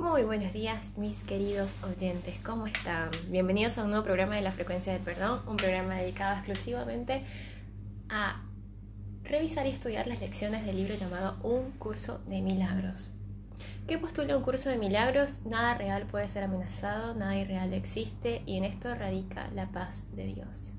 Muy buenos días, mis queridos oyentes, ¿cómo están? Bienvenidos a un nuevo programa de la frecuencia del perdón, un programa dedicado exclusivamente a revisar y estudiar las lecciones del libro llamado Un curso de milagros. ¿Qué postula un curso de milagros? Nada real puede ser amenazado, nada irreal existe y en esto radica la paz de Dios.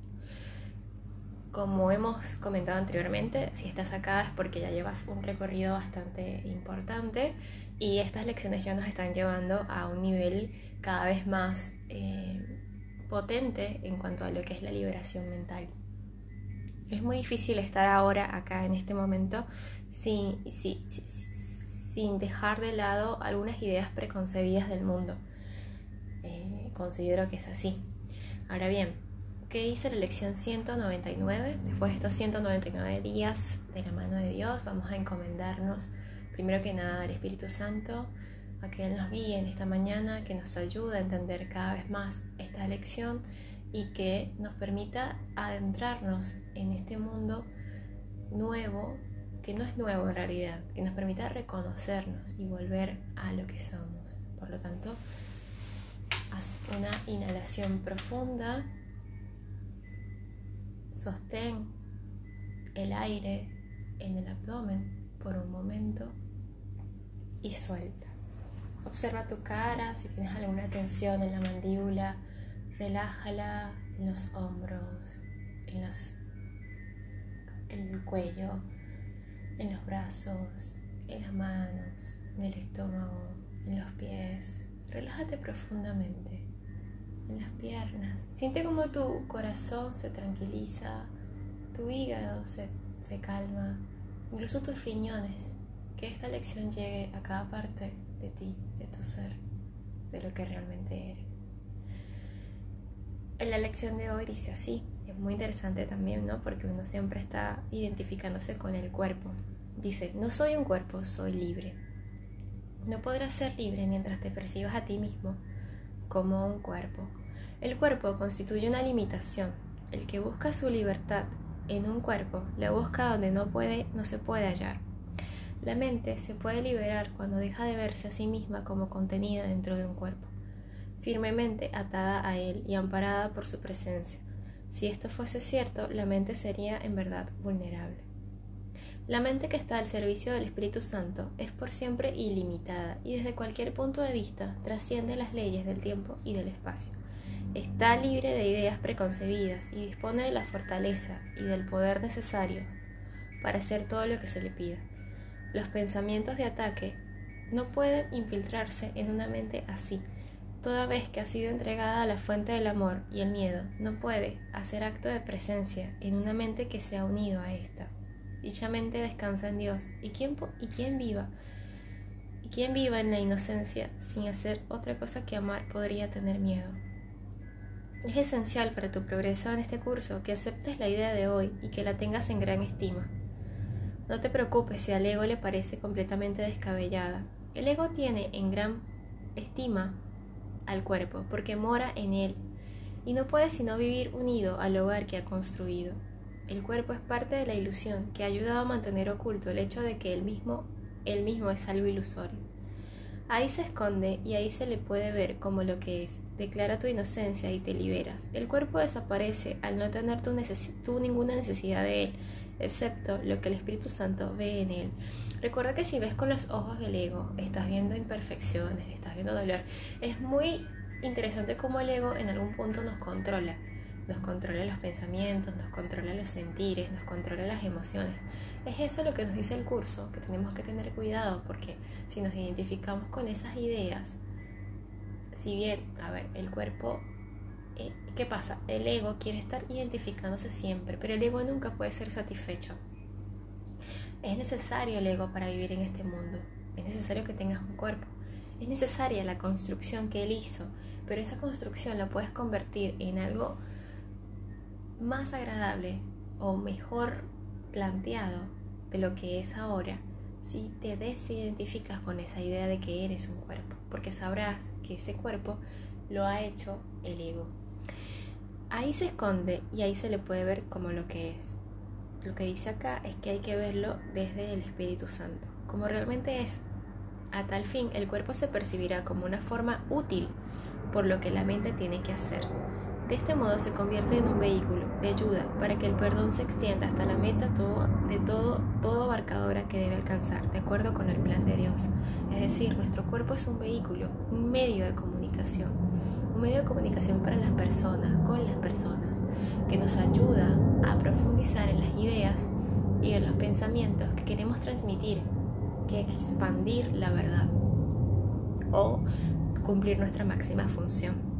Como hemos comentado anteriormente, si estás acá es porque ya llevas un recorrido bastante importante y estas lecciones ya nos están llevando a un nivel cada vez más eh, potente en cuanto a lo que es la liberación mental. Es muy difícil estar ahora acá en este momento sin, sin, dejar de lado algunas ideas preconcebidas del mundo. Eh, considero que es así. Ahora bien, ¿Qué hice la lección 199. Después de estos 199 días de la mano de Dios, vamos a encomendarnos primero que nada al Espíritu Santo, a que Él nos guíe en esta mañana, que nos ayude a entender cada vez más esta lección y que nos permita adentrarnos en este mundo nuevo, que no es nuevo en realidad, que nos permita reconocernos y volver a lo que somos. Por lo tanto, haz una inhalación profunda Sostén el aire en el abdomen por un momento y suelta. Observa tu cara, si tienes alguna tensión en la mandíbula, relájala en los hombros, en, en el cuello, en los brazos, en las manos, en el estómago, en los pies. Relájate profundamente las piernas. Siente como tu corazón se tranquiliza, tu hígado se, se calma, incluso tus riñones. Que esta lección llegue a cada parte de ti, de tu ser, de lo que realmente eres. En la lección de hoy dice así, es muy interesante también, ¿no? Porque uno siempre está identificándose con el cuerpo. Dice, no soy un cuerpo, soy libre. No podrás ser libre mientras te percibas a ti mismo como un cuerpo. El cuerpo constituye una limitación. El que busca su libertad en un cuerpo la busca donde no puede, no se puede hallar. La mente se puede liberar cuando deja de verse a sí misma como contenida dentro de un cuerpo, firmemente atada a él y amparada por su presencia. Si esto fuese cierto, la mente sería en verdad vulnerable. La mente que está al servicio del Espíritu Santo es por siempre ilimitada y desde cualquier punto de vista trasciende las leyes del tiempo y del espacio. Está libre de ideas preconcebidas y dispone de la fortaleza y del poder necesario para hacer todo lo que se le pida. Los pensamientos de ataque no pueden infiltrarse en una mente así. Toda vez que ha sido entregada a la fuente del amor y el miedo, no puede hacer acto de presencia en una mente que se ha unido a esta. Dicha mente descansa en Dios. ¿Y quién, y quién viva? ¿Y quién viva en la inocencia sin hacer otra cosa que amar podría tener miedo? Es esencial para tu progreso en este curso que aceptes la idea de hoy y que la tengas en gran estima. No te preocupes si al ego le parece completamente descabellada. El ego tiene en gran estima al cuerpo porque mora en él y no puede sino vivir unido al hogar que ha construido. El cuerpo es parte de la ilusión que ha ayudado a mantener oculto el hecho de que él mismo, él mismo es algo ilusorio. Ahí se esconde y ahí se le puede ver como lo que es. Declara tu inocencia y te liberas. El cuerpo desaparece al no tener tu, ninguna necesidad de él, excepto lo que el Espíritu Santo ve en él. Recuerda que si ves con los ojos del ego, estás viendo imperfecciones, estás viendo dolor. Es muy interesante cómo el ego en algún punto nos controla. Nos controla los pensamientos, nos controla los sentires, nos controla las emociones. Es eso lo que nos dice el curso, que tenemos que tener cuidado porque si nos identificamos con esas ideas, si bien, a ver, el cuerpo, eh, ¿qué pasa? El ego quiere estar identificándose siempre, pero el ego nunca puede ser satisfecho. Es necesario el ego para vivir en este mundo, es necesario que tengas un cuerpo, es necesaria la construcción que él hizo, pero esa construcción la puedes convertir en algo más agradable o mejor planteado de lo que es ahora si te desidentificas con esa idea de que eres un cuerpo, porque sabrás que ese cuerpo lo ha hecho el ego. Ahí se esconde y ahí se le puede ver como lo que es. Lo que dice acá es que hay que verlo desde el Espíritu Santo, como realmente es. A tal fin, el cuerpo se percibirá como una forma útil por lo que la mente tiene que hacer. De este modo se convierte en un vehículo de ayuda para que el perdón se extienda hasta la meta de todo, todo abarcadora que debe alcanzar, de acuerdo con el plan de Dios. Es decir, nuestro cuerpo es un vehículo, un medio de comunicación, un medio de comunicación para las personas, con las personas, que nos ayuda a profundizar en las ideas y en los pensamientos que queremos transmitir, que expandir la verdad o cumplir nuestra máxima función.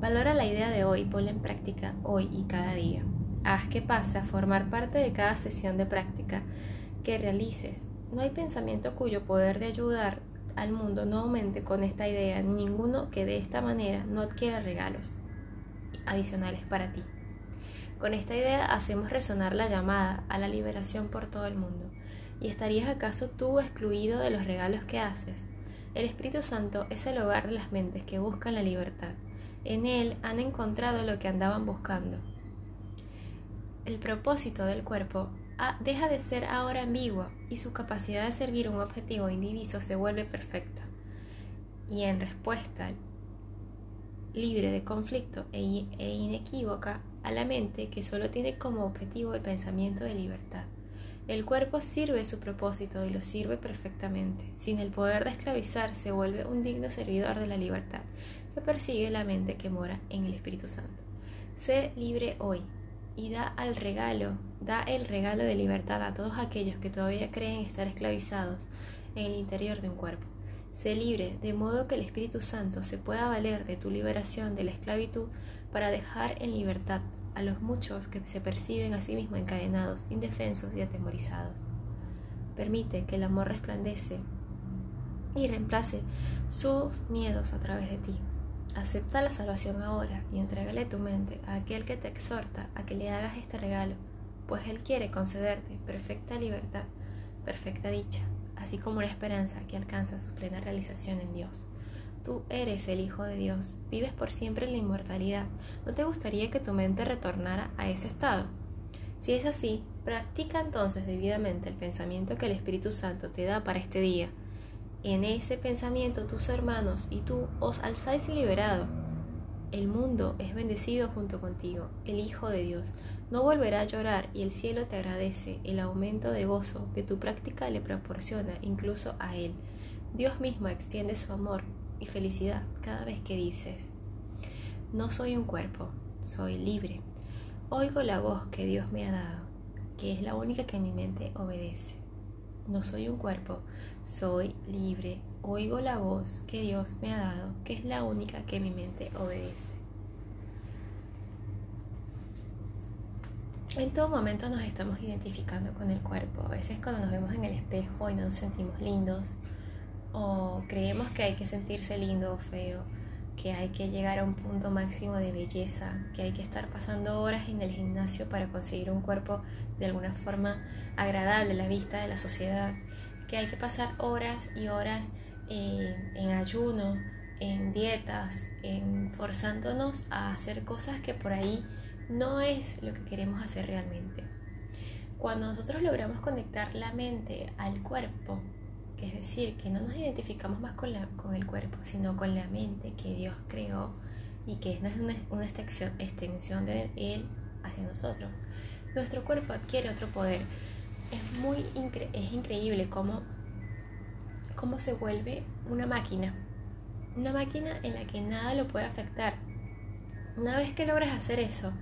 Valora la idea de hoy, ponla en práctica hoy y cada día. Haz que pase a formar parte de cada sesión de práctica que realices. No hay pensamiento cuyo poder de ayudar al mundo no aumente con esta idea, ninguno que de esta manera no adquiera regalos adicionales para ti. Con esta idea hacemos resonar la llamada a la liberación por todo el mundo. ¿Y estarías acaso tú excluido de los regalos que haces? El Espíritu Santo es el hogar de las mentes que buscan la libertad. En él han encontrado lo que andaban buscando. El propósito del cuerpo deja de ser ahora ambiguo y su capacidad de servir un objetivo indiviso se vuelve perfecta. Y en respuesta libre de conflicto e, e inequívoca a la mente que solo tiene como objetivo el pensamiento de libertad. El cuerpo sirve su propósito y lo sirve perfectamente. Sin el poder de esclavizar se vuelve un digno servidor de la libertad que persigue la mente que mora en el Espíritu Santo. Sé libre hoy y da al regalo, da el regalo de libertad a todos aquellos que todavía creen estar esclavizados en el interior de un cuerpo. Sé libre de modo que el Espíritu Santo se pueda valer de tu liberación de la esclavitud para dejar en libertad a los muchos que se perciben a sí mismos encadenados, indefensos y atemorizados. Permite que el amor resplandece y reemplace sus miedos a través de ti. Acepta la salvación ahora y entrégale tu mente a aquel que te exhorta a que le hagas este regalo, pues Él quiere concederte perfecta libertad, perfecta dicha, así como una esperanza que alcanza su plena realización en Dios. Tú eres el Hijo de Dios, vives por siempre en la inmortalidad. ¿No te gustaría que tu mente retornara a ese estado? Si es así, practica entonces debidamente el pensamiento que el Espíritu Santo te da para este día en ese pensamiento tus hermanos y tú os alzáis liberado. El mundo es bendecido junto contigo, el Hijo de Dios. No volverá a llorar y el cielo te agradece el aumento de gozo que tu práctica le proporciona incluso a Él. Dios mismo extiende su amor y felicidad cada vez que dices, no soy un cuerpo, soy libre. Oigo la voz que Dios me ha dado, que es la única que mi mente obedece. No soy un cuerpo, soy libre. Oigo la voz que Dios me ha dado, que es la única que mi mente obedece. En todo momento nos estamos identificando con el cuerpo. A veces cuando nos vemos en el espejo y no nos sentimos lindos, o creemos que hay que sentirse lindo o feo, que hay que llegar a un punto máximo de belleza, que hay que estar pasando horas en el gimnasio para conseguir un cuerpo de alguna forma agradable a la vista de la sociedad, que hay que pasar horas y horas en ayuno, en dietas, en forzándonos a hacer cosas que por ahí no es lo que queremos hacer realmente. Cuando nosotros logramos conectar la mente al cuerpo, es decir, que no nos identificamos más con, la, con el cuerpo, sino con la mente que Dios creó y que no es una, una extensión, extensión de Él hacia nosotros. Nuestro cuerpo adquiere otro poder. Es muy es increíble cómo, cómo se vuelve una máquina. Una máquina en la que nada lo puede afectar. Una vez que logras hacer eso,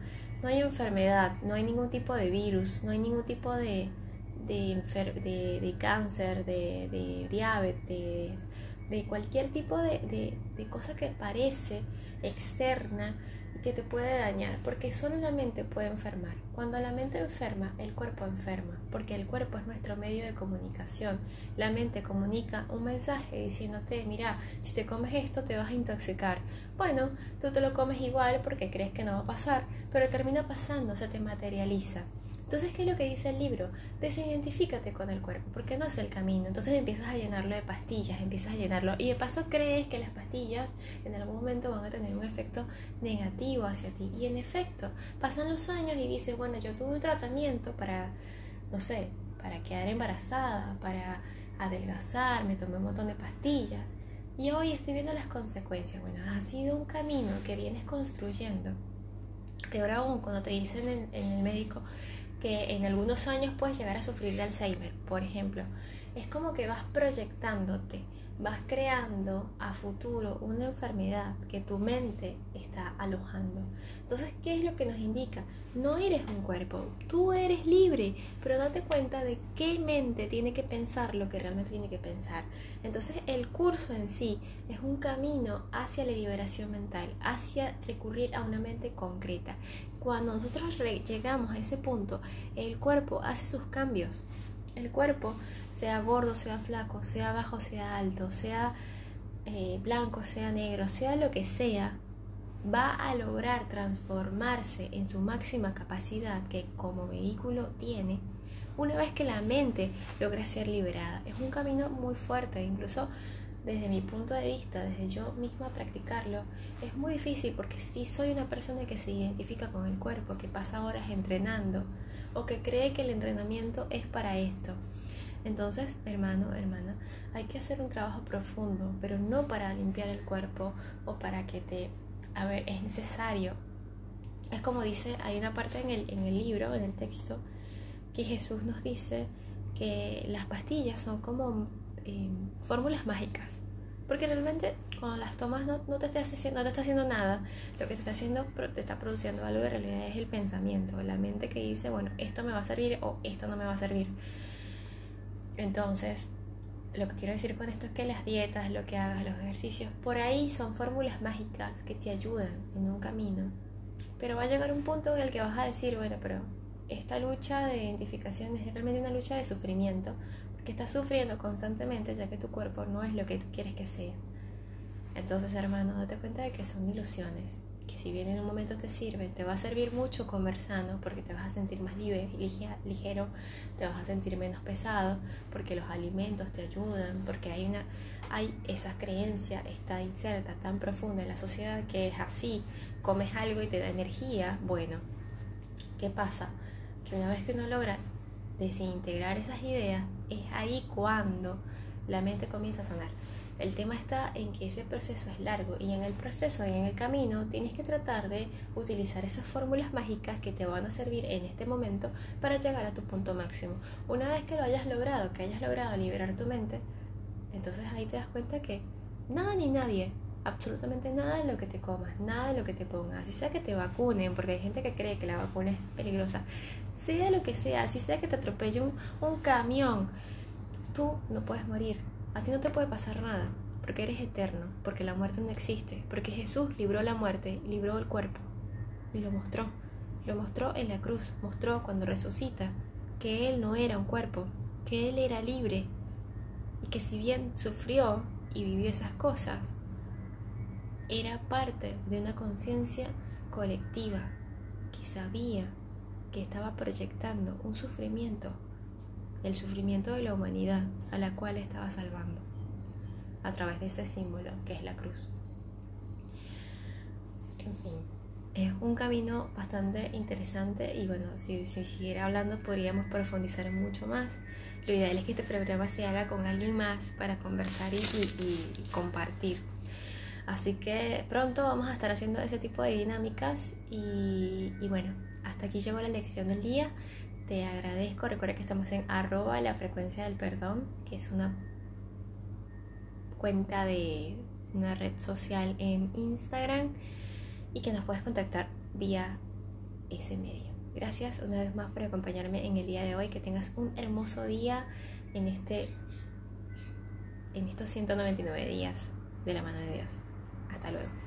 no hay enfermedad, no hay ningún tipo de virus, no hay ningún tipo de, de, de, cáncer, de, diabetes, de cualquier tipo de, cosa que parece externa que te puede dañar, porque solo la mente puede enfermar. Cuando la mente enferma, el cuerpo enferma, porque el cuerpo es nuestro medio de comunicación. La mente comunica un mensaje diciéndote, mira, si te comes esto te vas a intoxicar. Bueno, tú te lo comes igual porque crees que no va a pasar, pero termina pasando, se te materializa. Entonces, ¿qué es lo que dice el libro? Desidentifícate con el cuerpo, porque no es el camino. Entonces empiezas a llenarlo de pastillas, empiezas a llenarlo y de paso crees que las pastillas en algún momento van a tener un efecto negativo hacia ti. Y en efecto, pasan los años y dices, bueno, yo tuve un tratamiento para, no sé, para quedar embarazada, para adelgazar, me tomé un montón de pastillas y hoy estoy viendo las consecuencias. Bueno, ha sido un camino que vienes construyendo. Peor aún cuando te dicen en, en el médico que en algunos años puedes llegar a sufrir de Alzheimer, por ejemplo. Es como que vas proyectándote vas creando a futuro una enfermedad que tu mente está alojando. Entonces, ¿qué es lo que nos indica? No eres un cuerpo, tú eres libre, pero date cuenta de qué mente tiene que pensar lo que realmente tiene que pensar. Entonces, el curso en sí es un camino hacia la liberación mental, hacia recurrir a una mente concreta. Cuando nosotros llegamos a ese punto, el cuerpo hace sus cambios. El cuerpo sea gordo, sea flaco, sea bajo, sea alto, sea eh, blanco, sea negro, sea lo que sea, va a lograr transformarse en su máxima capacidad que como vehículo tiene una vez que la mente logra ser liberada. Es un camino muy fuerte, incluso desde mi punto de vista, desde yo misma practicarlo, es muy difícil porque si soy una persona que se identifica con el cuerpo, que pasa horas entrenando o que cree que el entrenamiento es para esto. Entonces, hermano, hermana, hay que hacer un trabajo profundo, pero no para limpiar el cuerpo o para que te... A ver, es necesario. Es como dice, hay una parte en el, en el libro, en el texto, que Jesús nos dice que las pastillas son como eh, fórmulas mágicas. Porque realmente cuando las tomas no, no, te está haciendo, no te está haciendo nada. Lo que te está haciendo, te está produciendo algo de realidad es el pensamiento, la mente que dice, bueno, esto me va a servir o esto no me va a servir. Entonces, lo que quiero decir con esto es que las dietas, lo que hagas, los ejercicios, por ahí son fórmulas mágicas que te ayudan en un camino. Pero va a llegar un punto en el que vas a decir, bueno, pero esta lucha de identificación es realmente una lucha de sufrimiento, porque estás sufriendo constantemente ya que tu cuerpo no es lo que tú quieres que sea. Entonces, hermano, date cuenta de que son ilusiones que si bien en un momento te sirve, te va a servir mucho comer sano porque te vas a sentir más libre, ligero, te vas a sentir menos pesado porque los alimentos te ayudan, porque hay una hay esa creencia está inserta tan profunda en la sociedad que es así, comes algo y te da energía, bueno, ¿qué pasa? Que una vez que uno logra desintegrar esas ideas, es ahí cuando la mente comienza a sanar. El tema está en que ese proceso es largo y en el proceso y en el camino tienes que tratar de utilizar esas fórmulas mágicas que te van a servir en este momento para llegar a tu punto máximo. Una vez que lo hayas logrado, que hayas logrado liberar tu mente, entonces ahí te das cuenta que nada ni nadie, absolutamente nada de lo que te comas, nada de lo que te pongas, así sea que te vacunen, porque hay gente que cree que la vacuna es peligrosa, sea lo que sea, así sea que te atropelle un, un camión, tú no puedes morir a ti no te puede pasar nada, porque eres eterno, porque la muerte no existe, porque Jesús libró la muerte, libró el cuerpo y lo mostró. Lo mostró en la cruz, mostró cuando resucita que Él no era un cuerpo, que Él era libre y que si bien sufrió y vivió esas cosas, era parte de una conciencia colectiva que sabía que estaba proyectando un sufrimiento el sufrimiento de la humanidad a la cual estaba salvando a través de ese símbolo que es la cruz. En fin, es un camino bastante interesante y bueno, si, siguiera hablando podríamos profundizar mucho más. Lo ideal es que este programa se haga con alguien más para conversar y, compartir. Así que pronto vamos a estar haciendo ese tipo de dinámicas y, y bueno, hasta aquí llegó la lección del día te agradezco. Recuerda que estamos en arroba la frecuencia del perdón, que es una cuenta de una red social en Instagram y que nos puedes contactar vía ese medio. Gracias una vez más por acompañarme en el día de hoy. Que tengas un hermoso día en este en estos 199 días de la mano de Dios. Hasta luego.